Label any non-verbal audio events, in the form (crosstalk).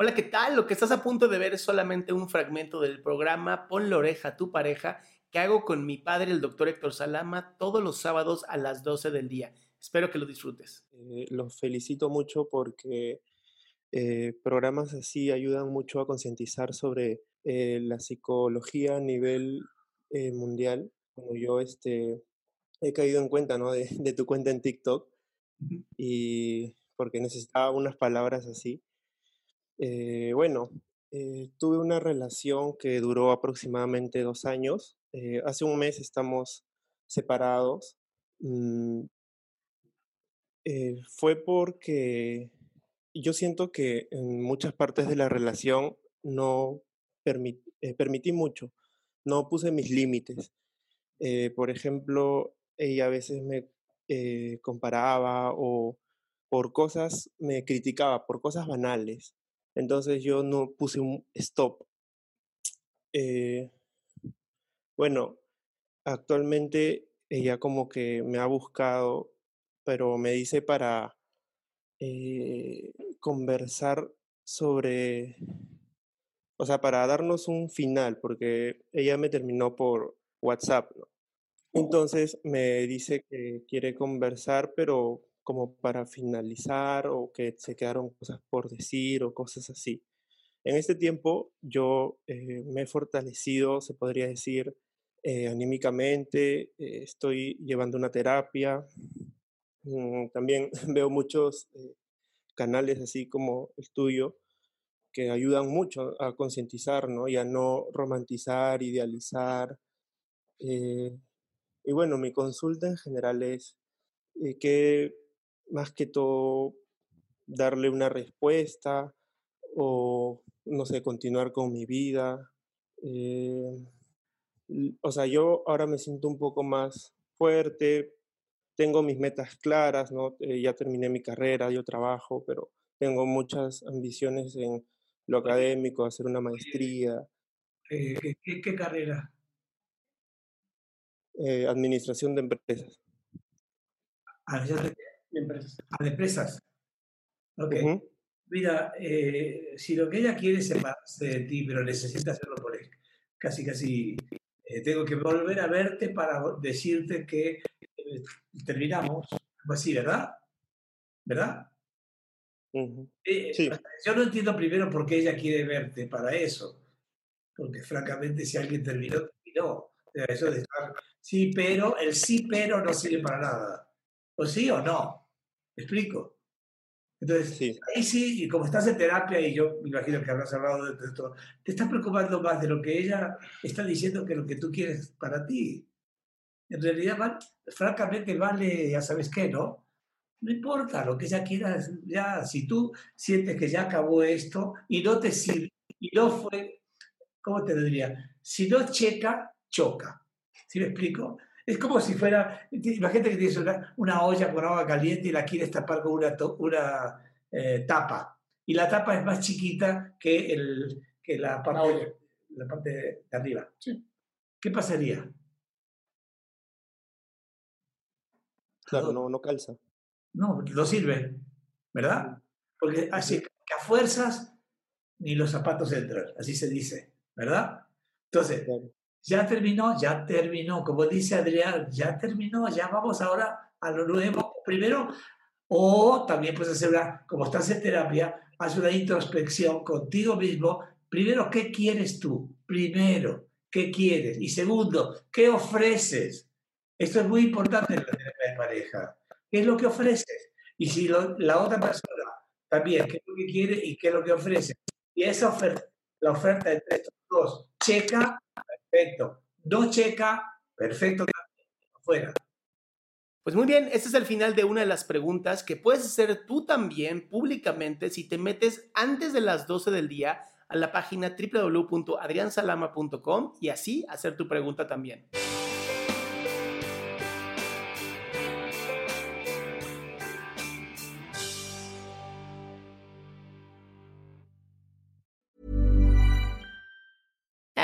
Hola, ¿qué tal? Lo que estás a punto de ver es solamente un fragmento del programa Pon la oreja a tu pareja que hago con mi padre, el doctor Héctor Salama, todos los sábados a las 12 del día. Espero que lo disfrutes. Eh, los felicito mucho porque eh, programas así ayudan mucho a concientizar sobre eh, la psicología a nivel mundial. Como yo este, he caído en cuenta ¿no? de, de tu cuenta en TikTok y porque necesitaba unas palabras así. Eh, bueno, eh, tuve una relación que duró aproximadamente dos años. Eh, hace un mes estamos separados. Mm, fue porque yo siento que en muchas partes de la relación no permi- permití mucho, no puse mis límites. Por ejemplo, ella a veces me comparaba o por cosas me criticaba, por cosas banales. Entonces yo no puse un stop. Eh, bueno, actualmente ella como que me ha buscado, pero me dice para eh, conversar sobre, o sea, para darnos un final, porque ella me terminó por WhatsApp, ¿no? Entonces me dice que quiere conversar, pero como para finalizar o que se quedaron cosas por decir o cosas así. En este tiempo yo eh, me he fortalecido, se podría decir, eh, anímicamente, eh, estoy llevando una terapia. Mm, también (laughs) veo muchos eh, canales así como el tuyo que ayudan mucho a concientizar, ¿no? Y a no romantizar, idealizar. eh, y bueno, mi consulta en general es eh, que más que todo darle una respuesta o, no sé, continuar con mi vida. eh, o sea, yo ahora me siento un poco más fuerte, tengo mis metas claras, ¿no? Eh, ya terminé mi carrera, yo trabajo, pero tengo muchas ambiciones en lo académico, hacer una maestría, Eh, ¿qué, qué- qué carrera? eh, administración de empresas. Ah, ya te- De empresas. ah, de empresas. Ok. Mira, eh, si lo que ella quiere es separarse de ti, pero necesita hacerlo por él, casi, casi eh, tengo que volver a verte para decirte que eh, terminamos. Algo así, ¿verdad? ¿Verdad? Sí. yo no entiendo primero por qué ella quiere verte para eso. Porque francamente, si alguien terminó, terminó. Eso de estar, sí, pero, el sí, pero no sirve para nada. O sí o no. ¿Me explico? Entonces, Sí. ahí sí, y como estás en terapia, y yo me imagino que habrás hablado de esto, te estás preocupando más de lo que ella está diciendo que lo que tú quieres para ti. En realidad, val- francamente, vale, ya sabes qué, ¿no? No importa lo que ella quiera, ya, si tú sientes que ya acabó esto y no te sirve, y no fue, ¿cómo te diría? Si no checa, choca. ¿Sí me explico? Es como si fuera, imagínate que tienes una, una olla con agua caliente y la quieres tapar con una, to- una eh, tapa. Y la tapa es más chiquita que, el, que la parte, la parte de arriba. ¿Qué pasaría? Claro, no, no calza. No, no sirve, ¿verdad? Porque así que a fuerzas ni los zapatos entran, así se dice, ¿verdad? Entonces, ya terminó, ya terminó, como dice Adrián, ya terminó, ya vamos ahora a lo nuevo. Primero, o también puedes hacer una, como estás en terapia, haz una introspección contigo mismo. Primero, ¿qué quieres tú? Primero, ¿qué quieres? Y segundo, ¿qué ofreces? Esto es muy importante en la terapia de pareja. ¿Qué es lo que ofreces? Y si la otra persona también, ¿qué es lo que quiere y qué es lo que ofrece? Y esa oferta, la oferta entre estos dos, checa, perfecto. No checa, perfecto, fuera. Pues muy bien, este es el final de una de las preguntas que puedes hacer tú también públicamente si te metes antes de las 12 del día a la página www.adriansalama.com y así hacer tu pregunta también.